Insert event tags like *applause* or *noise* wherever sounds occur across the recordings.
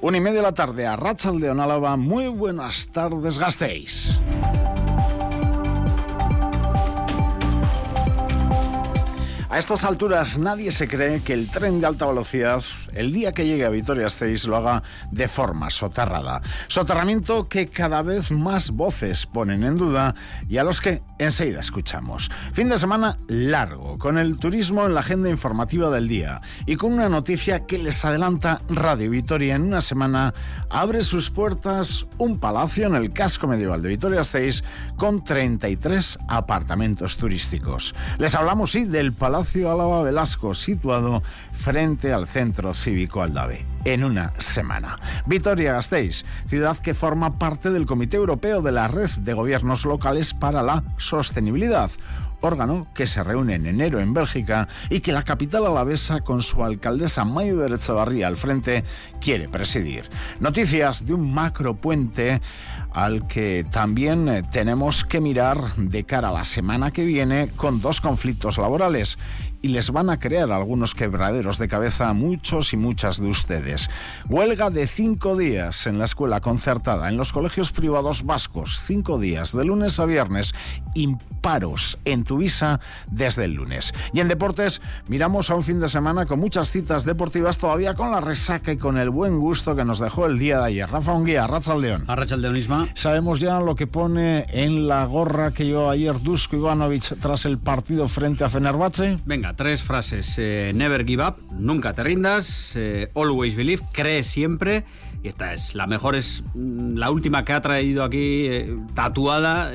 Una y media de la tarde a Ratzaldeon Álava. Muy buenas tardes, gastéis. A estas alturas nadie se cree que el tren de alta velocidad, el día que llegue a Vitoria-Gasteiz, lo haga de forma soterrada. Soterramiento que cada vez más voces ponen en duda y a los que enseguida escuchamos. Fin de semana largo, con el turismo en la agenda informativa del día y con una noticia que les adelanta Radio Vitoria. En una semana abre sus puertas un palacio en el casco medieval de Vitoria-Gasteiz con 33 apartamentos turísticos. Les hablamos, sí, del Palacio Álava Velasco, situado frente al Centro Cívico Aldave, en una semana. Vitoria-Gasteiz, ciudad que forma parte del Comité Europeo de la Red de Gobiernos Locales para la Sostenibilidad órgano que se reúne en enero en Bélgica y que la capital alavesa, con su alcaldesa Mayo de Echevarría al frente, quiere presidir. Noticias de un macropuente al que también eh, tenemos que mirar de cara a la semana que viene con dos conflictos laborales y les van a crear algunos quebraderos de cabeza a muchos y muchas de ustedes. Huelga de cinco días en la escuela concertada, en los colegios privados vascos, cinco días, de lunes a viernes, imparos en Tuvisa desde el lunes. Y en deportes, miramos a un fin de semana con muchas citas deportivas, todavía con la resaca y con el buen gusto que nos dejó el día de ayer. Rafa Unguía, Ratzaldeón. A Leonisma. Sabemos ya lo que pone en la gorra que llevó ayer Dusko Ivanovic tras el partido frente a Fenerbahce. Venga tres frases. Eh, never give up, nunca te rindas. Eh, always believe, cree siempre. Y esta es la mejor, es mm, la última que ha traído aquí eh, tatuada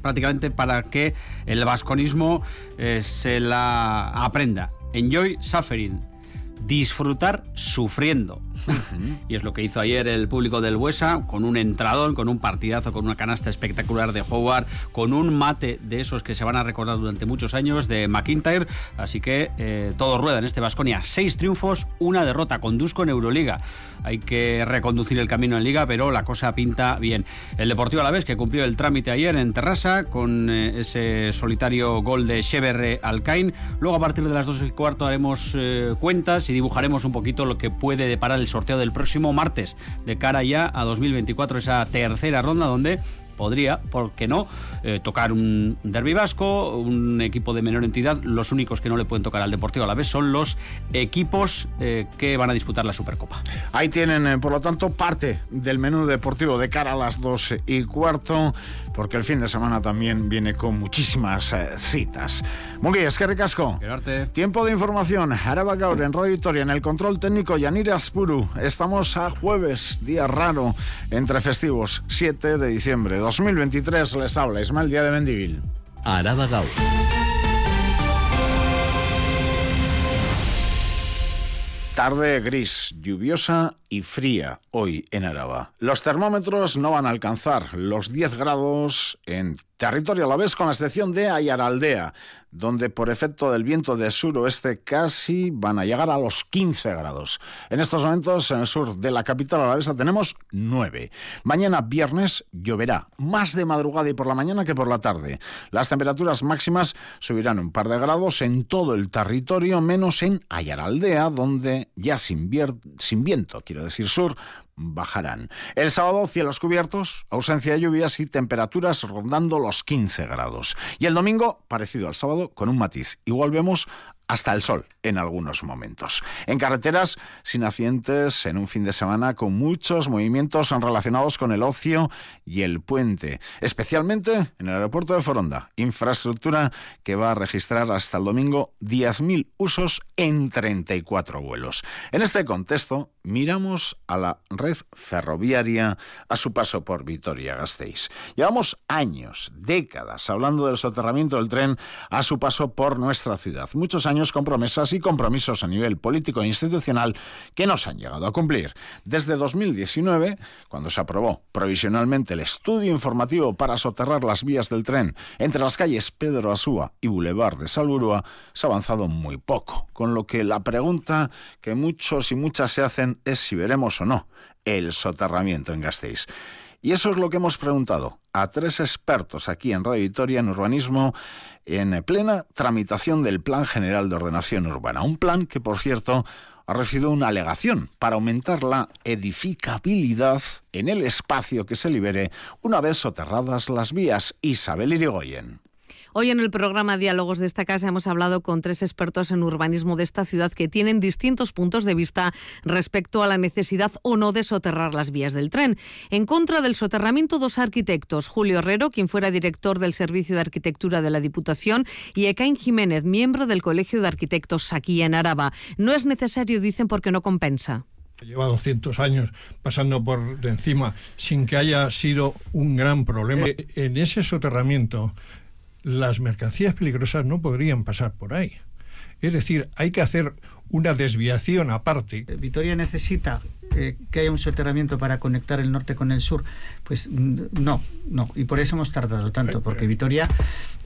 prácticamente para que el vasconismo se la aprenda. Enjoy suffering, disfrutar sufriendo. y es lo que hizo ayer el público del Buesa, con un entradón, con un partidazo, con una canasta espectacular de Howard, con un mate de esos que se van a recordar durante muchos años de McIntyre. Así que eh, todo rueda en este Vasconia. Seis triunfos, una derrota con Dusko en Euroliga. Hay que reconducir el camino en Liga, pero la cosa pinta bien. El Deportivo a la vez que cumplió el trámite ayer en Terrassa con eh, ese solitario gol de Cheverre Alcain. Luego a partir de las dos y cuarto haremos eh, cuentas y dibujaremos un poquito lo que puede deparar el sorteo del próximo martes, de cara ya a 2024, esa tercera ronda donde podría, ¿por qué no?, eh, tocar un derby vasco, un equipo de menor entidad. Los únicos que no le pueden tocar al Deportivo a la vez son los equipos eh, que van a disputar la Supercopa. Ahí tienen, eh, por lo tanto, parte del menú deportivo de cara a las 12 y cuarto, porque el fin de semana también viene con muchísimas citas. Muy bien, es que ricasco. Tiempo de información. Araba Gaur en Radio Victoria, en el control técnico Yanira Aspuru. Estamos a jueves, día raro, entre festivos, 7 de diciembre 2023 les habla Ismael Día de Mendivil. Araba Gau. Tarde gris, lluviosa y fría hoy en Araba. Los termómetros no van a alcanzar los 10 grados en territorio a la vez con la excepción de Ayaraldea, donde por efecto del viento de suroeste casi van a llegar a los 15 grados. En estos momentos en el sur de la capital alavesa tenemos 9. Mañana viernes lloverá, más de madrugada y por la mañana que por la tarde. Las temperaturas máximas subirán un par de grados en todo el territorio, menos en Ayaraldea, donde ya sin, sin viento, quiero decir sur, bajarán. El sábado cielos cubiertos, ausencia de lluvias y temperaturas rondando los 15 grados. Y el domingo, parecido al sábado, con un matiz. Igual vemos hasta el sol en algunos momentos. En carreteras, sin accidentes, en un fin de semana con muchos movimientos relacionados con el ocio y el puente, especialmente en el aeropuerto de Foronda, infraestructura que va a registrar hasta el domingo 10.000 usos en 34 vuelos. En este contexto, miramos a la red ferroviaria a su paso por Vitoria-Gasteiz. Llevamos años, décadas, hablando del soterramiento del tren a su paso por nuestra ciudad. Muchos años promesas y compromisos a nivel político e institucional que no se han llegado a cumplir. Desde 2019, cuando se aprobó provisionalmente el estudio informativo para soterrar las vías del tren entre las calles Pedro Asúa y Boulevard de Salburúa, se ha avanzado muy poco, con lo que la pregunta que muchos y muchas se hacen es si veremos o no el soterramiento en Gasteiz. Y eso es lo que hemos preguntado a tres expertos aquí en Radio Victoria en urbanismo en plena tramitación del Plan General de Ordenación Urbana. Un plan que, por cierto, ha recibido una alegación para aumentar la edificabilidad en el espacio que se libere una vez soterradas las vías. Isabel Irigoyen. Hoy en el programa Diálogos de esta casa hemos hablado con tres expertos en urbanismo de esta ciudad que tienen distintos puntos de vista respecto a la necesidad o no de soterrar las vías del tren. En contra del soterramiento, dos arquitectos, Julio Herrero, quien fuera director del Servicio de Arquitectura de la Diputación, y Ekain Jiménez, miembro del Colegio de Arquitectos aquí en Araba. No es necesario, dicen, porque no compensa lleva 200 años pasando por de encima sin que haya sido un gran problema. Eh, en ese soterramiento las mercancías peligrosas no podrían pasar por ahí. Es decir, hay que hacer una desviación aparte. Eh, Vitoria necesita eh, que haya un soterramiento para conectar el norte con el sur. Pues no, no. Y por eso hemos tardado tanto, eh, porque Vitoria,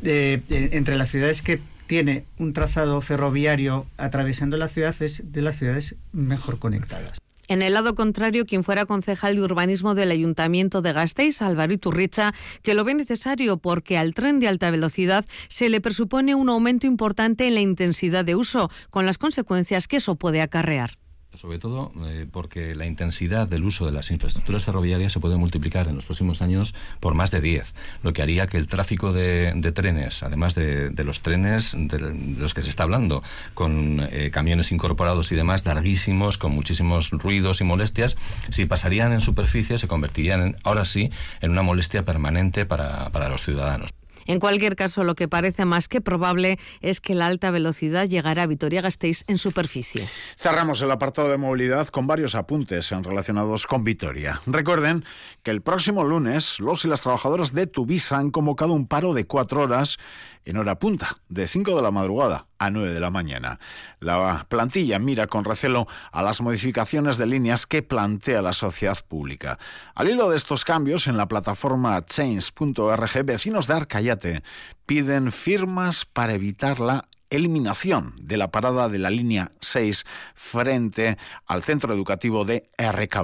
entre las ciudades que tiene un trazado ferroviario atravesando la ciudad, es de las ciudades mejor conectadas. En el lado contrario, quien fuera concejal de urbanismo del Ayuntamiento de Gasteiz, Álvaro Iturricha, que lo ve necesario porque al tren de alta velocidad se le presupone un aumento importante en la intensidad de uso, con las consecuencias que eso puede acarrear. Sobre todo eh, porque la intensidad del uso de las infraestructuras ferroviarias se puede multiplicar en los próximos años por más de 10, lo que haría que el tráfico de, trenes, además de, los trenes de los que se está hablando, con eh, camiones incorporados y demás, larguísimos, con muchísimos ruidos y molestias, si pasarían en superficie se convertirían ahora sí en una molestia permanente para los ciudadanos. En cualquier caso, lo que parece más que probable es que la alta velocidad llegará a Vitoria-Gasteiz en superficie. Cerramos el apartado de movilidad con varios apuntes relacionados con Vitoria. Recuerden que el próximo lunes los y las trabajadoras de Tuvisa han convocado un paro de cuatro horas en hora punta, de 5 de la madrugada a 9 de la mañana. La plantilla mira con recelo a las modificaciones de líneas que plantea la sociedad pública. Al hilo de estos cambios, en la plataforma change.org, vecinos de Arcayate piden firmas para evitar la eliminación de la parada de la línea 6 frente al centro educativo de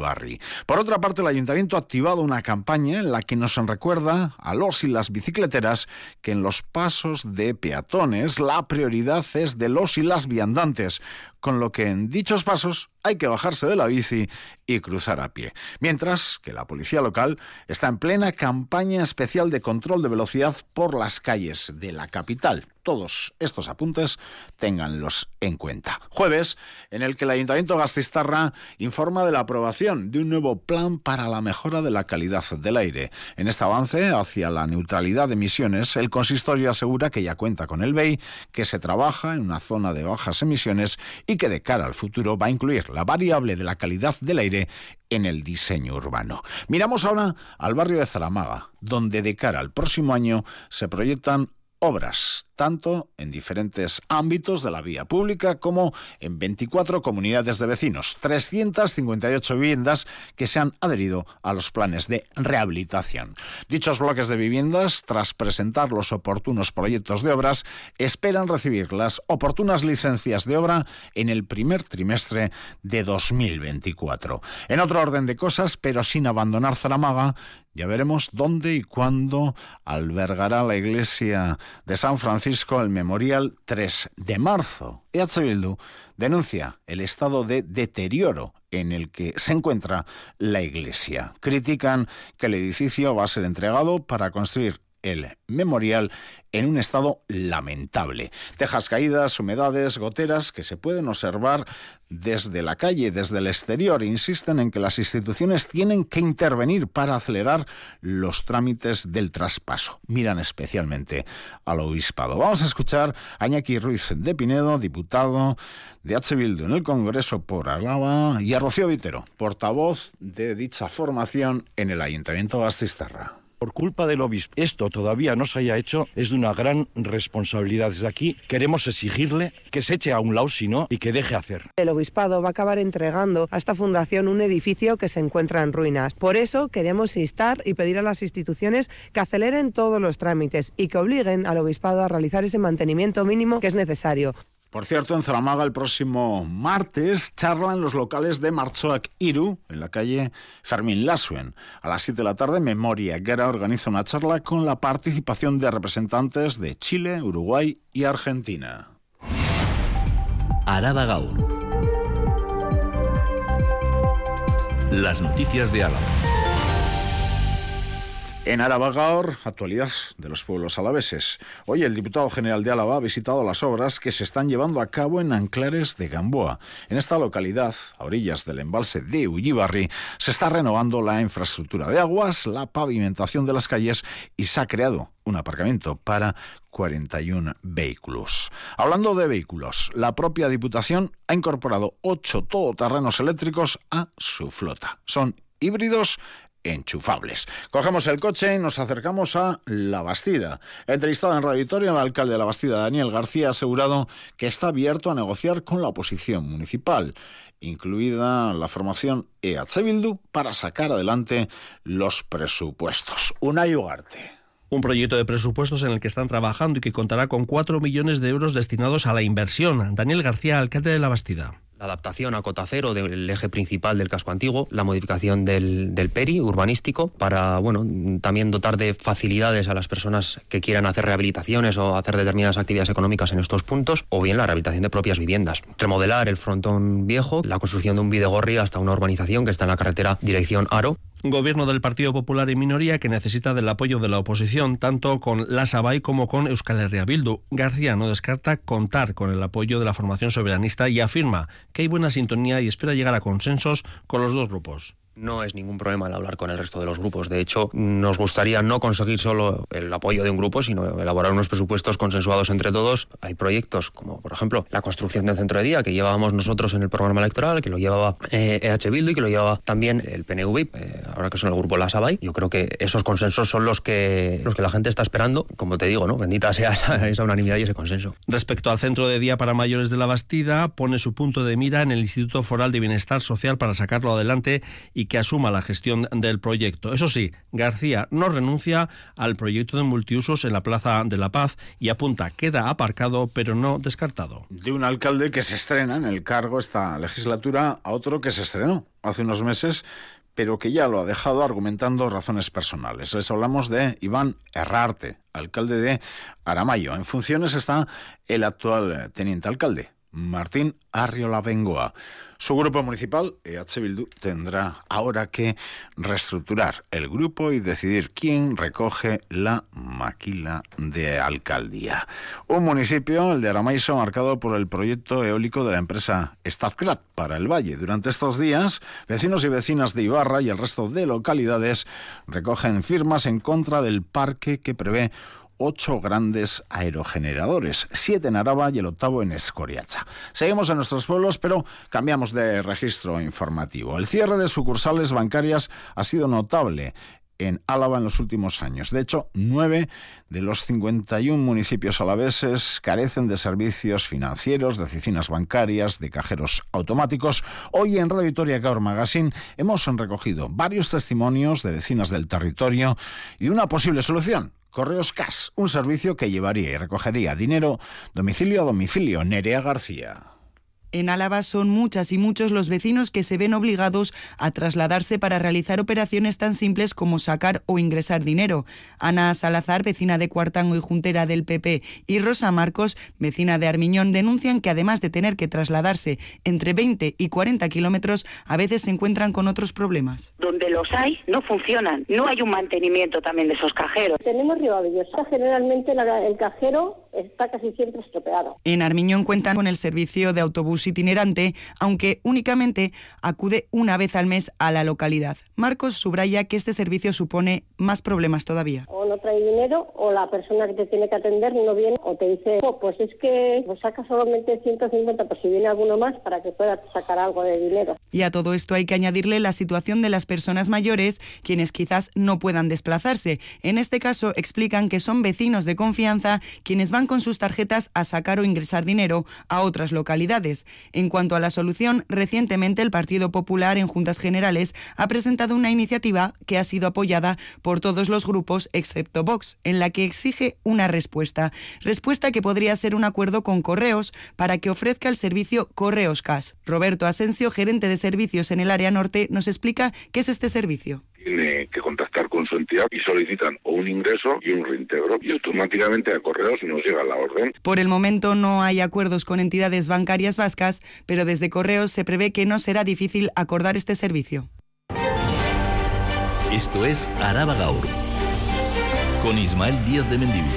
Barri. Por otra parte, el ayuntamiento ha activado una campaña en la que nos recuerda a los y las bicicleteras que en los pasos de peatones la prioridad es de los y las viandantes, con lo que en dichos pasos hay que bajarse de la bici y cruzar a pie. Mientras que la policía local está en plena campaña especial de control de velocidad por las calles de la capital. Todos estos apuntes ténganlos en cuenta. Jueves, en el que el Ayuntamiento Gastistarra informa de la aprobación de un nuevo plan para la mejora de la calidad del aire. En este avance hacia la neutralidad de emisiones, el consistorio asegura que ya cuenta con el BEI, que se trabaja en una zona de bajas emisiones que de cara al futuro va a incluir la variable de la calidad del aire en el diseño urbano. Miramos ahora al barrio de Zaramaga, donde de cara al próximo año se proyectan obras, tanto en diferentes ámbitos de la vía pública como en 24 comunidades de vecinos, 358 viviendas que se han adherido a los planes de rehabilitación. Dichos bloques de viviendas, tras presentar los oportunos proyectos de obras, esperan recibir las oportunas licencias de obra en el primer trimestre de 2024. En otro orden de cosas, pero sin abandonar Zaramaga, ya veremos dónde y cuándo albergará la iglesia de San Francisco el Memorial 3 de marzo. EH Bildu denuncia el estado de deterioro en el que se encuentra la iglesia. Critican que el edificio va a ser entregado para construir el memorial en un estado lamentable. Tejas caídas, humedades, goteras que se pueden observar desde la calle, desde el exterior. Insisten en que las instituciones tienen que intervenir para acelerar los trámites del traspaso. Miran especialmente al obispado. Vamos a escuchar a Iñaki Ruiz de Pinedo, diputado de H. Bildu en el Congreso por Álava, y a Rocío Vitero, portavoz de dicha formación en el Ayuntamiento de Astistarra por culpa del obispo esto todavía no se haya hecho, es de una gran responsabilidad. Desde aquí queremos exigirle que se eche a un lado, si no, y que deje hacer. El obispado va a acabar entregando a esta fundación un edificio que se encuentra en ruinas. Por eso queremos instar y pedir a las instituciones que aceleren todos los trámites y que obliguen al obispado a realizar ese mantenimiento mínimo que es necesario. Por cierto, en Zaramaga el próximo martes charla en los locales de Marzoak Iru, en la calle Fermín Lasuen. A las 7 de la tarde, Memoria Guerra organiza una charla con la participación de representantes de Chile, Uruguay y Argentina. Araba Gaur. Las noticias de Álava. En Álava actualidad de los pueblos alaveses. Hoy el diputado general de Álava ha visitado las obras que se están llevando a cabo en Anclares de Gamboa. En esta localidad, a orillas del embalse de Ullibarri, se está renovando la infraestructura de aguas, la pavimentación de las calles y se ha creado un aparcamiento para 41 vehículos. Hablando de vehículos, la propia Diputación ha incorporado ocho todoterrenos eléctricos a su flota. Son híbridos enchufables. Cogemos el coche y nos acercamos a La Bastida. Entrevistado en Radio Victoria, el alcalde de La Bastida, Daniel García, ha asegurado que está abierto a negociar con la oposición municipal, incluida la formación EH Bildu, para sacar adelante los presupuestos. Unai Ugarte un proyecto de presupuestos en el que están trabajando y que contará con 4 millones de euros destinados a la inversión. Daniel García, alcalde de La Bastida la adaptación a cota cero del eje principal del casco antiguo, la modificación del, PERI urbanístico para bueno, también dotar de facilidades a las personas que quieran hacer rehabilitaciones o hacer determinadas actividades económicas en estos puntos, o bien la rehabilitación de propias viviendas. Remodelar el frontón viejo, la construcción de un videgorri hasta una urbanización que está en la carretera dirección Aro, Gobierno del Partido Popular y minoría que necesita del apoyo de la oposición, tanto con la SABAI como con Euskal Herria Bildu. García no descarta contar con el apoyo de la formación soberanista y afirma que hay buena sintonía y espera llegar a consensos con los dos grupos. No es ningún problema el hablar con el resto de los grupos. De hecho, nos gustaría no conseguir solo el apoyo de un grupo, sino elaborar unos presupuestos consensuados entre todos. Hay proyectos como, por ejemplo, la construcción del centro de día que llevábamos nosotros en el programa electoral, que lo llevaba EH Bildu y que lo llevaba también el PNV, eh, ahora que son el grupo La Sabay. Yo creo que esos consensos son los que, los que la gente está esperando. Como te digo, ¿no? bendita sea esa, esa unanimidad y ese consenso. Respecto al centro de día para mayores de la Bastida, pone su punto de mira en el Instituto Foral de Bienestar Social para sacarlo adelante y y que asuma la gestión del proyecto. Eso sí, García no renuncia al proyecto de multiusos en la Plaza de la Paz y apunta queda aparcado pero no descartado. De un alcalde que se estrena en el cargo esta legislatura a otro que se estrenó hace unos meses pero que ya lo ha dejado argumentando razones personales. Les hablamos de Iván Herrarte, alcalde de Aramayo. En funciones está el actual teniente alcalde, Martín Arriola Bengoa. Su grupo municipal, EH Bildu, tendrá ahora que reestructurar el grupo y decidir quién recoge la maquila de alcaldía. Un municipio, el de Aramaiso, marcado por el proyecto eólico de la empresa Statkraft para el Valle. Durante estos días, vecinos y vecinas de Ibarra y el resto de localidades recogen firmas en contra del parque que prevé ocho grandes aerogeneradores, siete en Araba y el octavo en Escoriacha. Seguimos en nuestros pueblos, pero cambiamos de registro informativo. El cierre de sucursales bancarias ha sido notable en Álava en los últimos años. De hecho, nueve de los 51 municipios alaveses carecen de servicios financieros, de oficinas bancarias, de cajeros automáticos. Hoy en Radio Victoria Gaur Magazine hemos recogido varios testimonios de vecinas del territorio y una posible solución Correos Cash, un servicio que llevaría y recogería dinero domicilio a domicilio. Nerea García. En Álava son muchas y muchos los vecinos que se ven obligados a trasladarse para realizar operaciones tan simples como sacar o ingresar dinero. Ana Salazar, vecina de Cuartango y Juntera del PP, y Rosa Marcos, vecina de Armiñón, denuncian que además de tener que trasladarse entre 20 y 40 kilómetros, a veces se encuentran con otros problemas. Donde los hay, no funcionan. No hay un mantenimiento también de esos cajeros. Tenemos Ribavillosa, generalmente el cajero está casi siempre estropeado. En Armiñón cuentan con el servicio de autobús itinerante, aunque únicamente acude una vez al mes a la localidad. Marcos subraya que este servicio supone más problemas todavía. O no trae dinero o la persona que te tiene que atender no viene o te dice, oh, pues es que pues saca solamente 150, pues si viene alguno más para que pueda sacar algo de dinero. Y a todo esto hay que añadirle la situación de las personas mayores, quienes quizás no puedan desplazarse. En este caso explican que son vecinos de confianza quienes van con sus tarjetas a sacar o ingresar dinero a otras localidades. En cuanto a la solución, recientemente el Partido Popular en Juntas Generales ha presentado una iniciativa que ha sido apoyada por todos los grupos excepto Vox, en la que exige una respuesta. Respuesta que podría ser un acuerdo con Correos para que ofrezca el servicio Correos Cash. Roberto Asensio, gerente de servicios en el área norte, nos explica qué es este servicio tiene que contactar con su entidad y solicitan o un ingreso y un reintegro y automáticamente a correos nos llega la orden. Por el momento no hay acuerdos con entidades bancarias vascas, pero desde correos se prevé que no será difícil acordar este servicio. Esto es Araba Gaur con Ismael Díaz de Mendivil.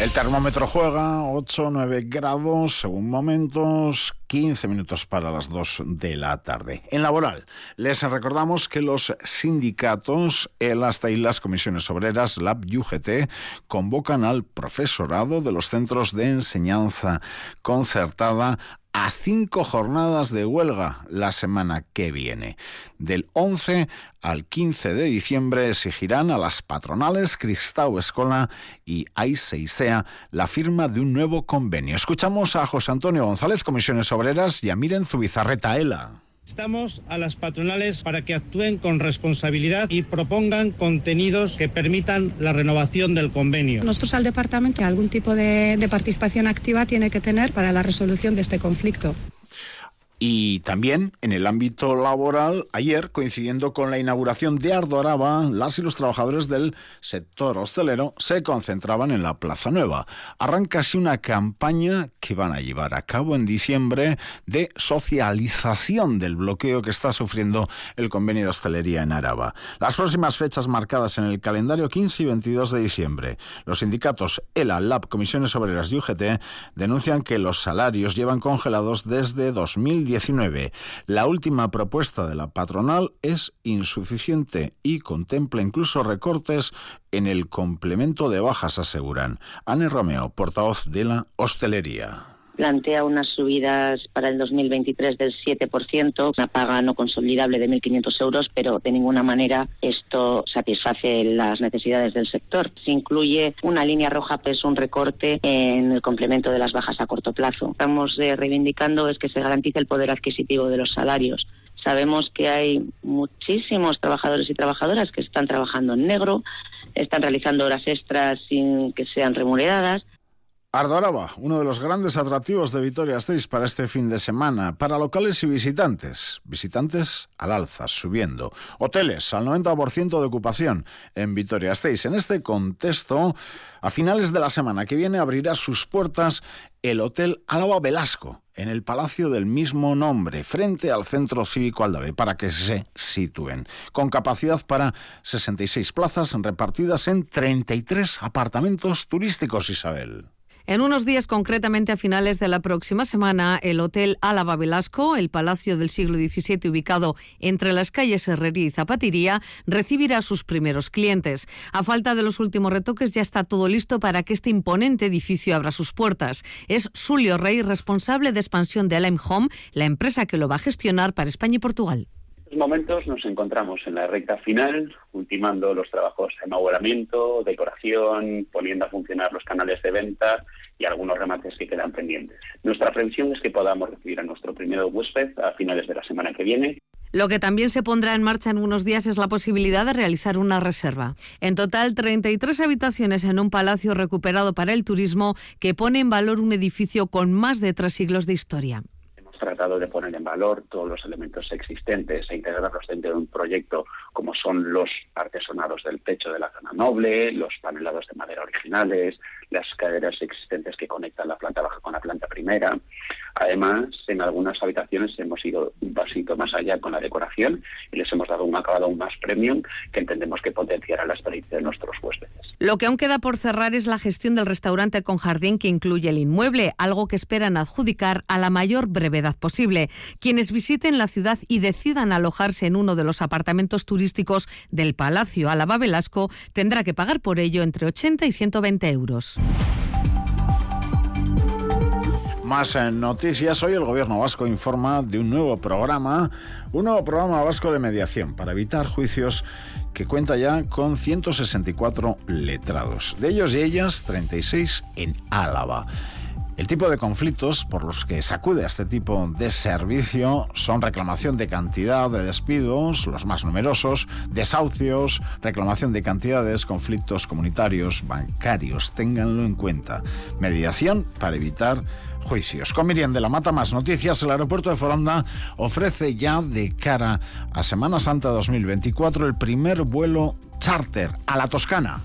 El termómetro juega 8, 9 grados, según momentos, 15 minutos para las 2 de la tarde. En laboral, les recordamos que los sindicatos, el hasta y las comisiones obreras, LAB y UGT, convocan al profesorado de los centros de enseñanza concertada a cinco jornadas de huelga la semana que viene. Del 11 al 15 de diciembre exigirán a las patronales Cristau Escola y Aiseisea la firma de un nuevo convenio. Escuchamos a José Antonio González, Comisiones Obreras, y a Miren Zubizarreta Ela. Estamos a las patronales para que actúen con responsabilidad y propongan contenidos que permitan la renovación del convenio. Nosotros al departamento algún tipo de, de participación activa tiene que tener para la resolución de este conflicto. Y también en el ámbito laboral, ayer, coincidiendo con la inauguración de Ardoraba, las y los trabajadores del sector hostelero se concentraban en la Plaza Nueva. Arranca así una campaña que van a llevar a cabo en diciembre de socialización del bloqueo que está sufriendo el convenio de hostelería en Araba. Las próximas fechas marcadas en el calendario 15 y 22 de diciembre. Los sindicatos ELA, LAB, Comisiones Obreras y UGT denuncian que los salarios llevan congelados desde 2010 la última propuesta de la patronal es insuficiente y contempla incluso recortes en el complemento de bajas, aseguran. Anne Romeo, portavoz de la hostelería plantea unas subidas para el 2023 del 7%, una paga no consolidable de 1.500 euros, pero de ninguna manera esto satisface las necesidades del sector. Se incluye una línea roja, pues un recorte en el complemento de las bajas a corto plazo. Estamos eh, reivindicando es que se garantice el poder adquisitivo de los salarios. Sabemos que hay muchísimos trabajadores y trabajadoras que están trabajando en negro, están realizando horas extras sin que sean remuneradas Ardoraba, uno de los grandes atractivos de Vitoria-Gasteiz para este fin de semana, para locales y visitantes. Visitantes al alza, subiendo. Hoteles al 90% de ocupación en Vitoria-Gasteiz. En este contexto, a finales de la semana que viene abrirá sus puertas el Hotel Álava Velasco, en el palacio del mismo nombre, frente al Centro Cívico Aldave, para que se sitúen, con capacidad para 66 plazas repartidas en 33 apartamentos turísticos, Isabel. En unos días, concretamente a finales de la próxima semana, el Hotel Álava Velasco, el palacio del siglo XVII ubicado entre las calles Herrería y Zapatiría, recibirá a sus primeros clientes. A falta de los últimos retoques, ya está todo listo para que este imponente edificio abra sus puertas. Es Julio Rey, responsable de expansión de Alem Home, la empresa que lo va a gestionar para España y Portugal estos momentos nos encontramos en la recta final, ultimando los trabajos de inauguramiento, decoración, poniendo a funcionar los canales de venta y algunos remates que quedan pendientes. Nuestra previsión es que podamos recibir a nuestro primer huésped a finales de la semana que viene. Lo que también se pondrá en marcha en unos días es la posibilidad de realizar una reserva. En total, 33 habitaciones en un palacio recuperado para el turismo que pone en valor un edificio con más de tres siglos de historia tratado de poner en valor todos los elementos existentes e integrarlos dentro de un proyecto como son los artesonados del techo de la zona noble, los panelados de madera originales, las caderas existentes que conectan la planta baja con la planta primera. Además, en algunas habitaciones hemos ido un pasito más allá con la decoración y les hemos dado un acabado más premium que entendemos que potenciará la experiencia de nuestros huéspedes. Lo que aún queda por cerrar es la gestión del restaurante con jardín que incluye el inmueble, algo que esperan adjudicar a la mayor brevedad posible. Quienes visiten la ciudad y decidan alojarse en uno de los apartamentos turísticos del Palacio Álava Velasco tendrá que pagar por ello entre 80 y 120 euros. Más eh, noticias. Hoy el gobierno vasco informa de un nuevo programa, un nuevo programa vasco de mediación para evitar juicios que cuenta ya con 164 letrados. De ellos y ellas, 36 en Álava. El tipo de conflictos por los que se acude a este tipo de servicio son reclamación de cantidad de despidos, los más numerosos, desahucios, reclamación de cantidades, conflictos comunitarios, bancarios, ténganlo en cuenta. Mediación para evitar juicios. Con Miriam de la Mata, más noticias. El aeropuerto de Foronda ofrece ya de cara a Semana Santa 2024 el primer vuelo charter a la Toscana.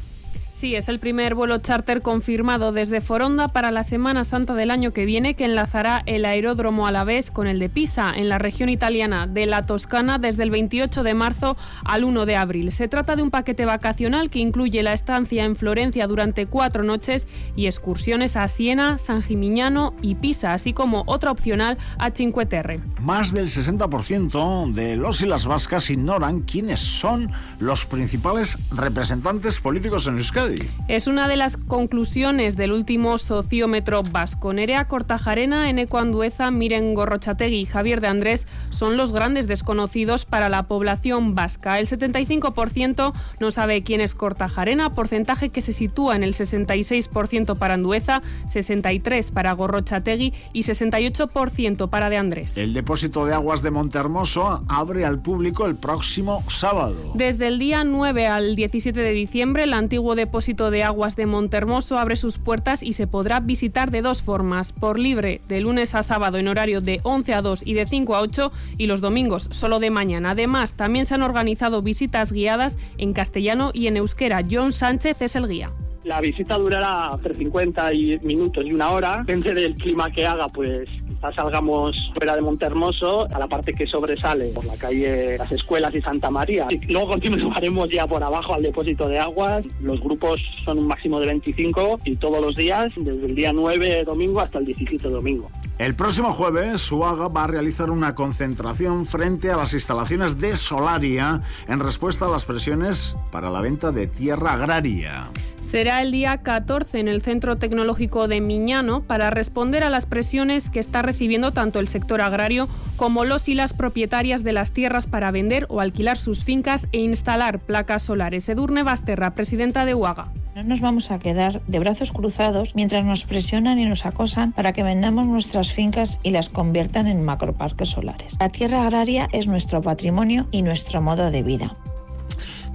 Sí, es el primer vuelo charter confirmado desde Foronda para la Semana Santa del año que viene que enlazará el aeródromo Alavés con el de Pisa, en la región italiana de la Toscana, desde el 28 de marzo al 1 de abril. Se trata de un paquete vacacional que incluye la estancia en Florencia durante cuatro noches y excursiones a Siena, San Gimignano y Pisa, así como otra opcional a Cinque Terre. Más del 60% de los y las vascas ignoran quiénes son los principales representantes políticos en Euskadi. Es una de las conclusiones del último sociómetro vasco. Nerea Cortajarena, Eneco Andueza, Miren Gorrochategui y Javier de Andrés son los grandes desconocidos para la población vasca. El 75% no sabe quién es Cortajarena, porcentaje que se sitúa en el 66% para Andueza, 63% para Gorrochategui y 68% para de Andrés. El depósito de aguas de Montehermoso abre al público el próximo sábado. Desde el día 9 al 17 de diciembre, el antiguo depósito depósito de aguas de Montermoso abre sus puertas y se podrá visitar de dos formas, por libre de lunes a sábado en horario de 11 a 2 y de 5 a 8 y los domingos solo de mañana. Además, también se han organizado visitas guiadas en castellano y en euskera. John Sánchez es el guía. La visita durará entre 50 minutos y una hora. Depende del clima que haga, pues salgamos fuera de Montermoso a la parte que sobresale por la calle Las Escuelas y Santa María. Y luego *laughs* continuaremos ya por abajo al depósito de aguas. Los grupos son un máximo de 25 y todos los días, desde el día 9 domingo hasta el 17 domingo. El próximo jueves, Suaga va a realizar una concentración frente a las instalaciones de Solaria en respuesta a las presiones para la venta de tierra agraria. Será el día 14 en el Centro Tecnológico de Miñano para responder a las presiones que está recibiendo tanto el sector agrario como los y las propietarias de las tierras para vender o alquilar sus fincas e instalar placas solares. Edurne Basterra, presidenta de UAGA. No nos vamos a quedar de brazos cruzados mientras nos presionan y nos acosan para que vendamos nuestras fincas y las conviertan en macroparques solares. La tierra agraria es nuestro patrimonio y nuestro modo de vida.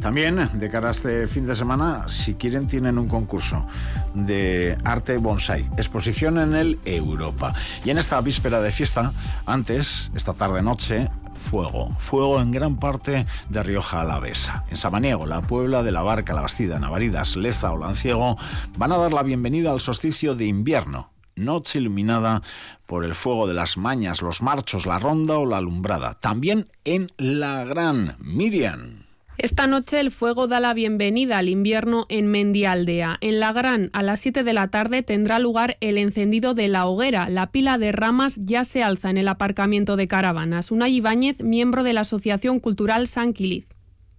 También, de cara a este fin de semana, si quieren, tienen un concurso de arte bonsai, exposición en el Europa. Y en esta víspera de fiesta, antes, esta tarde-noche, fuego. Fuego en gran parte de Rioja Alavesa. En Samaniego, la Puebla de la Barca, La Bastida, Navaridas, Leza o Lanciego van a dar la bienvenida al solsticio de invierno. Noche iluminada por el fuego de las mañas, los marchos, la ronda o la alumbrada. También en La Gran Miriam. Esta noche el fuego da la bienvenida al invierno en Mendialdea. En La Gran, a las 7 de la tarde, tendrá lugar el encendido de la hoguera. La pila de ramas ya se alza en el aparcamiento de caravanas. Una Ibáñez, miembro de la Asociación Cultural San Quiliz.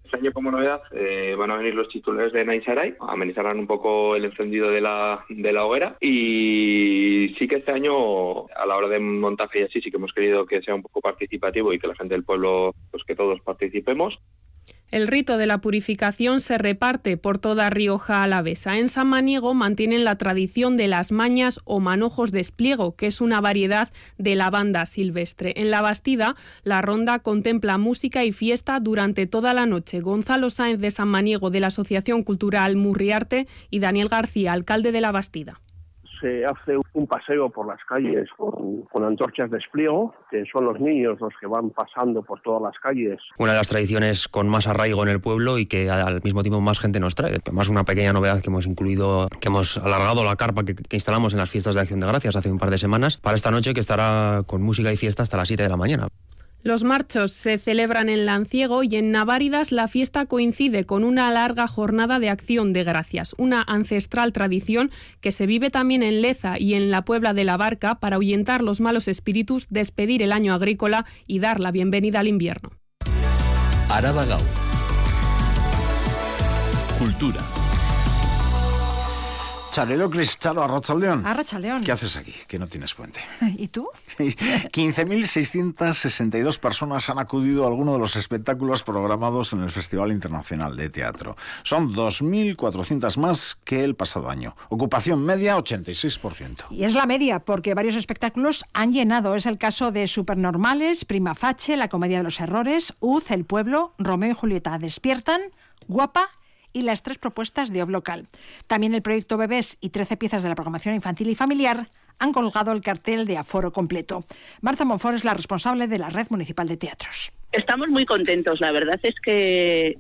Este año, como novedad, eh, van a venir los titulares de Naisaray, amenizarán un poco el encendido de la, de la hoguera. Y sí que este año, a la hora de montaje y así, sí que hemos querido que sea un poco participativo y que la gente del pueblo, pues que todos participemos. El rito de la purificación se reparte por toda Rioja Alavesa. En San Maniego mantienen la tradición de las mañas o manojos de espliego, que es una variedad de lavanda silvestre. En la Bastida, la ronda contempla música y fiesta durante toda la noche. Gonzalo Sáenz de San Maniego de la Asociación Cultural Murriarte y Daniel García, alcalde de la Bastida se hace un paseo por las calles con, antorchas de espliego, que son los niños los que van pasando por todas las calles. Una de las tradiciones con más arraigo en el pueblo y que al mismo tiempo más gente nos trae. Además, una pequeña novedad que hemos incluido, que hemos alargado la carpa que, que instalamos en las fiestas de Acción de Gracias hace un par de semanas para esta noche que estará con música y fiesta hasta las 7 de la mañana. Los marchos se celebran en Lanciego y en Naváridas la fiesta coincide con una larga jornada de acción de gracias, una ancestral tradición que se vive también en Leza y en la Puebla de la Barca para ahuyentar los malos espíritus, despedir el año agrícola y dar la bienvenida al invierno. Cultura. Charelo Cris, Charo, Arrachaldeón. Arrachaldeón. ¿Qué haces aquí? Que no tienes puente. *laughs* ¿Y tú? *laughs* 15.662 personas han acudido a alguno de los espectáculos programados en el Festival Internacional de Teatro. Son 2.400 más que el pasado año. Ocupación media, 86%. Y es la media, porque varios espectáculos han llenado. Es el caso de Supernormales, Prima Fache, La Comedia de los Errores, Uz, El Pueblo, Romeo y Julieta Despiertan, Guapa y las tres propuestas de Local. También el proyecto Bebés y 13 piezas de la programación infantil y familiar han colgado el cartel de aforo completo. Marta Monfort es la responsable de la Red Municipal de Teatros. Estamos muy contentos. La verdad es que,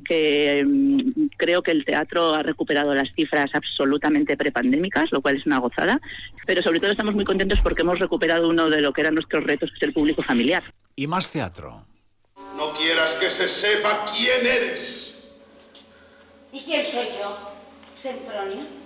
mm, creo que el teatro ha recuperado las cifras absolutamente prepandémicas, lo cual es una gozada. Pero sobre todo estamos muy contentos porque hemos recuperado uno de lo que eran nuestros retos, que es el público familiar. ¿Y más teatro? No quieras que se sepa quién eres. ¿Y quién soy yo? ¿Sempronio?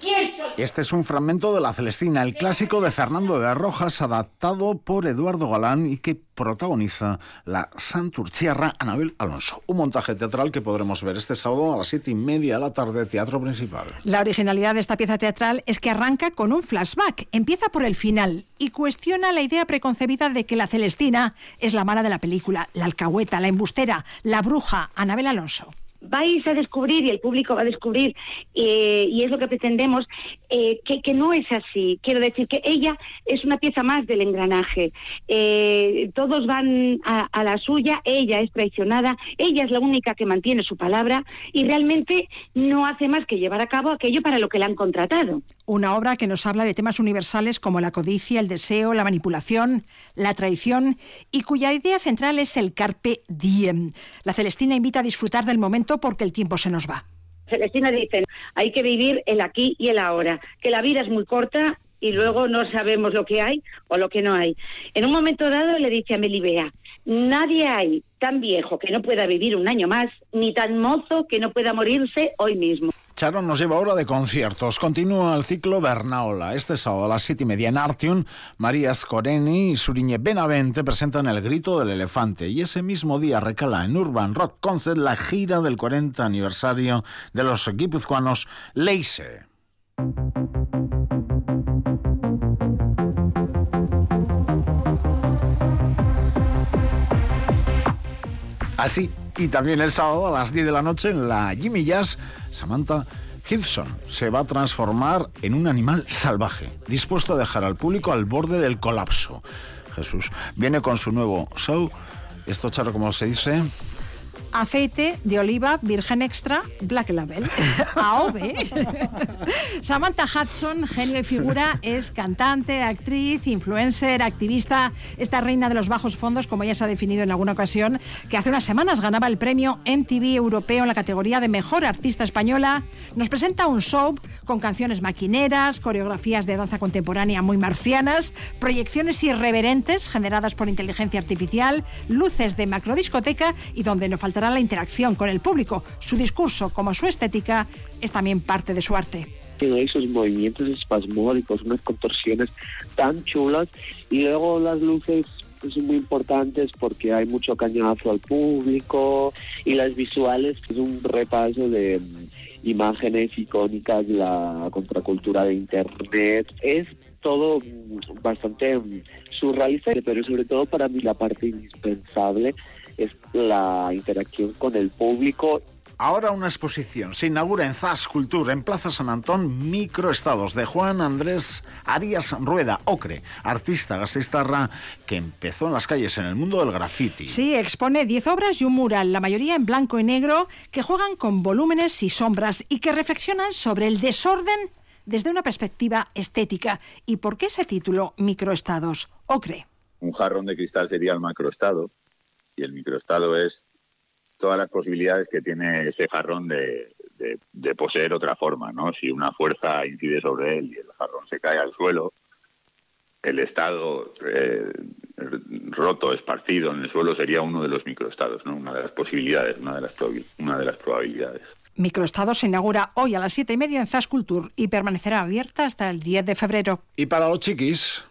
¿Quién soy? Este es un fragmento de La Celestina, el clásico de Fernando de Rojas, adaptado por Eduardo Galán y que protagoniza la santurciarra Anabel Alonso. Un montaje teatral que podremos ver este sábado a las siete y media de la tarde, Teatro Principal. La originalidad de esta pieza teatral es que arranca con un flashback, empieza por el final y cuestiona la idea preconcebida de que la Celestina es la mala de la película, la alcahueta, la embustera, la bruja, Anabel Alonso vais a descubrir y el público va a descubrir, eh, y es lo que pretendemos, eh, que, no es así. Quiero decir que ella es una pieza más del engranaje. Eh, todos van a, a, la suya, ella es traicionada, ella es la única que mantiene su palabra y realmente no hace más que llevar a cabo aquello para lo que la han contratado. Una obra que nos habla de temas universales como la codicia, el deseo, la manipulación, la traición y cuya idea central es el carpe diem. La Celestina invita a disfrutar del momento porque el tiempo se nos va. Celestina dice, hay que vivir el aquí y el ahora, que la vida es muy corta y luego no sabemos lo que hay o lo que no hay. En un momento dado le dice a Melibea, nadie hay tan viejo que no pueda vivir un año más, ni tan mozo que no pueda morirse hoy mismo. Charo nos lleva ahora de conciertos. Continúa el ciclo Bernaola. Este sábado a las siete y media en Artium, María Scoreni y Suriñe Benavente presentan El Grito del Elefante. Y ese mismo día recala en Urban Rock Concert la gira del 40 aniversario de los guipuzcoanos Leise. Así, y también el sábado a las 10 de la noche en la Jimmy Jazz, Samantha Gibson se va a transformar en un animal salvaje, dispuesto a dejar al público al borde del colapso. Jesús viene con su nuevo show. Esto, Charo, como se dice, aceite de oliva virgen extra Black Label. *laughs* AOVE. Samantha Hudson, genio y figura, es cantante, actriz, influencer, activista, esta reina de los bajos fondos, como ya se ha definido en alguna ocasión, que hace unas semanas ganaba el premio MTV Europeo en la categoría de Mejor Artista Española. Nos presenta un show con canciones maquineras, coreografías de danza contemporánea muy marcianas, proyecciones irreverentes generadas por inteligencia artificial, luces de macrodiscoteca y donde no falta la interacción con el público. Su discurso, como su estética, es también parte de su arte. Tiene esos movimientos espasmódicos, unas contorsiones tan chulas y luego las luces pues, son muy importantes porque hay mucho cañazo al público y las visuales es un repaso de mm, imágenes icónicas de la contracultura de internet. Es todo mm, bastante mm, surrealista, pero sobre todo para mí la parte indispensable es la interacción con el público. Ahora una exposición se inaugura en Zas Cultura, en Plaza San Antón, Microestados, de Juan Andrés Arias Rueda, Ocre, artista gasistarra que empezó en las calles en el mundo del graffiti. Sí, expone 10 obras y un mural, la mayoría en blanco y negro, que juegan con volúmenes y sombras y que reflexionan sobre el desorden desde una perspectiva estética. ¿Y por qué ese título, Microestados? Ocre. Un jarrón de cristal sería el macroestado y el microestado es todas las posibilidades que tiene ese jarrón de, poseer otra forma, ¿no? Si una fuerza incide sobre él y el jarrón se cae al suelo, el estado eh, roto, esparcido en el suelo sería uno de los microestados, ¿no? Una de las posibilidades, una de las, una de las probabilidades. Microestado se inaugura hoy a las siete y media en Zascultur y permanecerá abierta hasta el 10 de febrero. Y para los chiquis...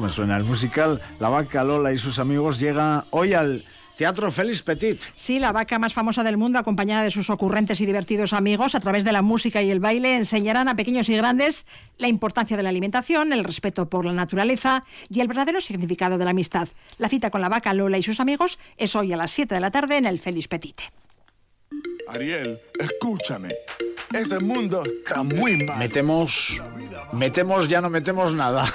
Me suena. El musical La Vaca Lola y sus amigos llega hoy al Teatro Félix Petit. Sí, la vaca más famosa del mundo, acompañada de sus ocurrentes y divertidos amigos, a través de la música y el baile, enseñarán a pequeños y grandes la importancia de la alimentación, el respeto por la naturaleza y el verdadero significado de la amistad. La cita con la vaca Lola y sus amigos es hoy a las 7 de la tarde en el Félix Petit. Ariel, escúchame. Ese mundo está muy mal. Metemos. Metemos, ya no metemos nada.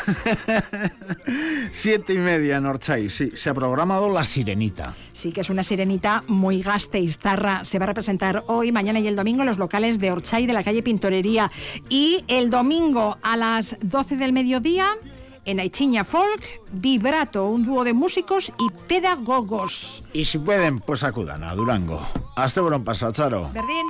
*laughs* Siete y media en Orchay, sí. Se ha programado La Sirenita. Sí, que es una sirenita muy gasteiztarra. Se va a representar hoy, mañana y el domingo en los locales de Orchay de la calle Pintorería. Y el domingo a las 12 del mediodía en Aichiña Folk, Vibrato, un dúo de músicos y pedagogos. Y si pueden, pues acudan a Durango. Hasta pronto, Charo. Berdín.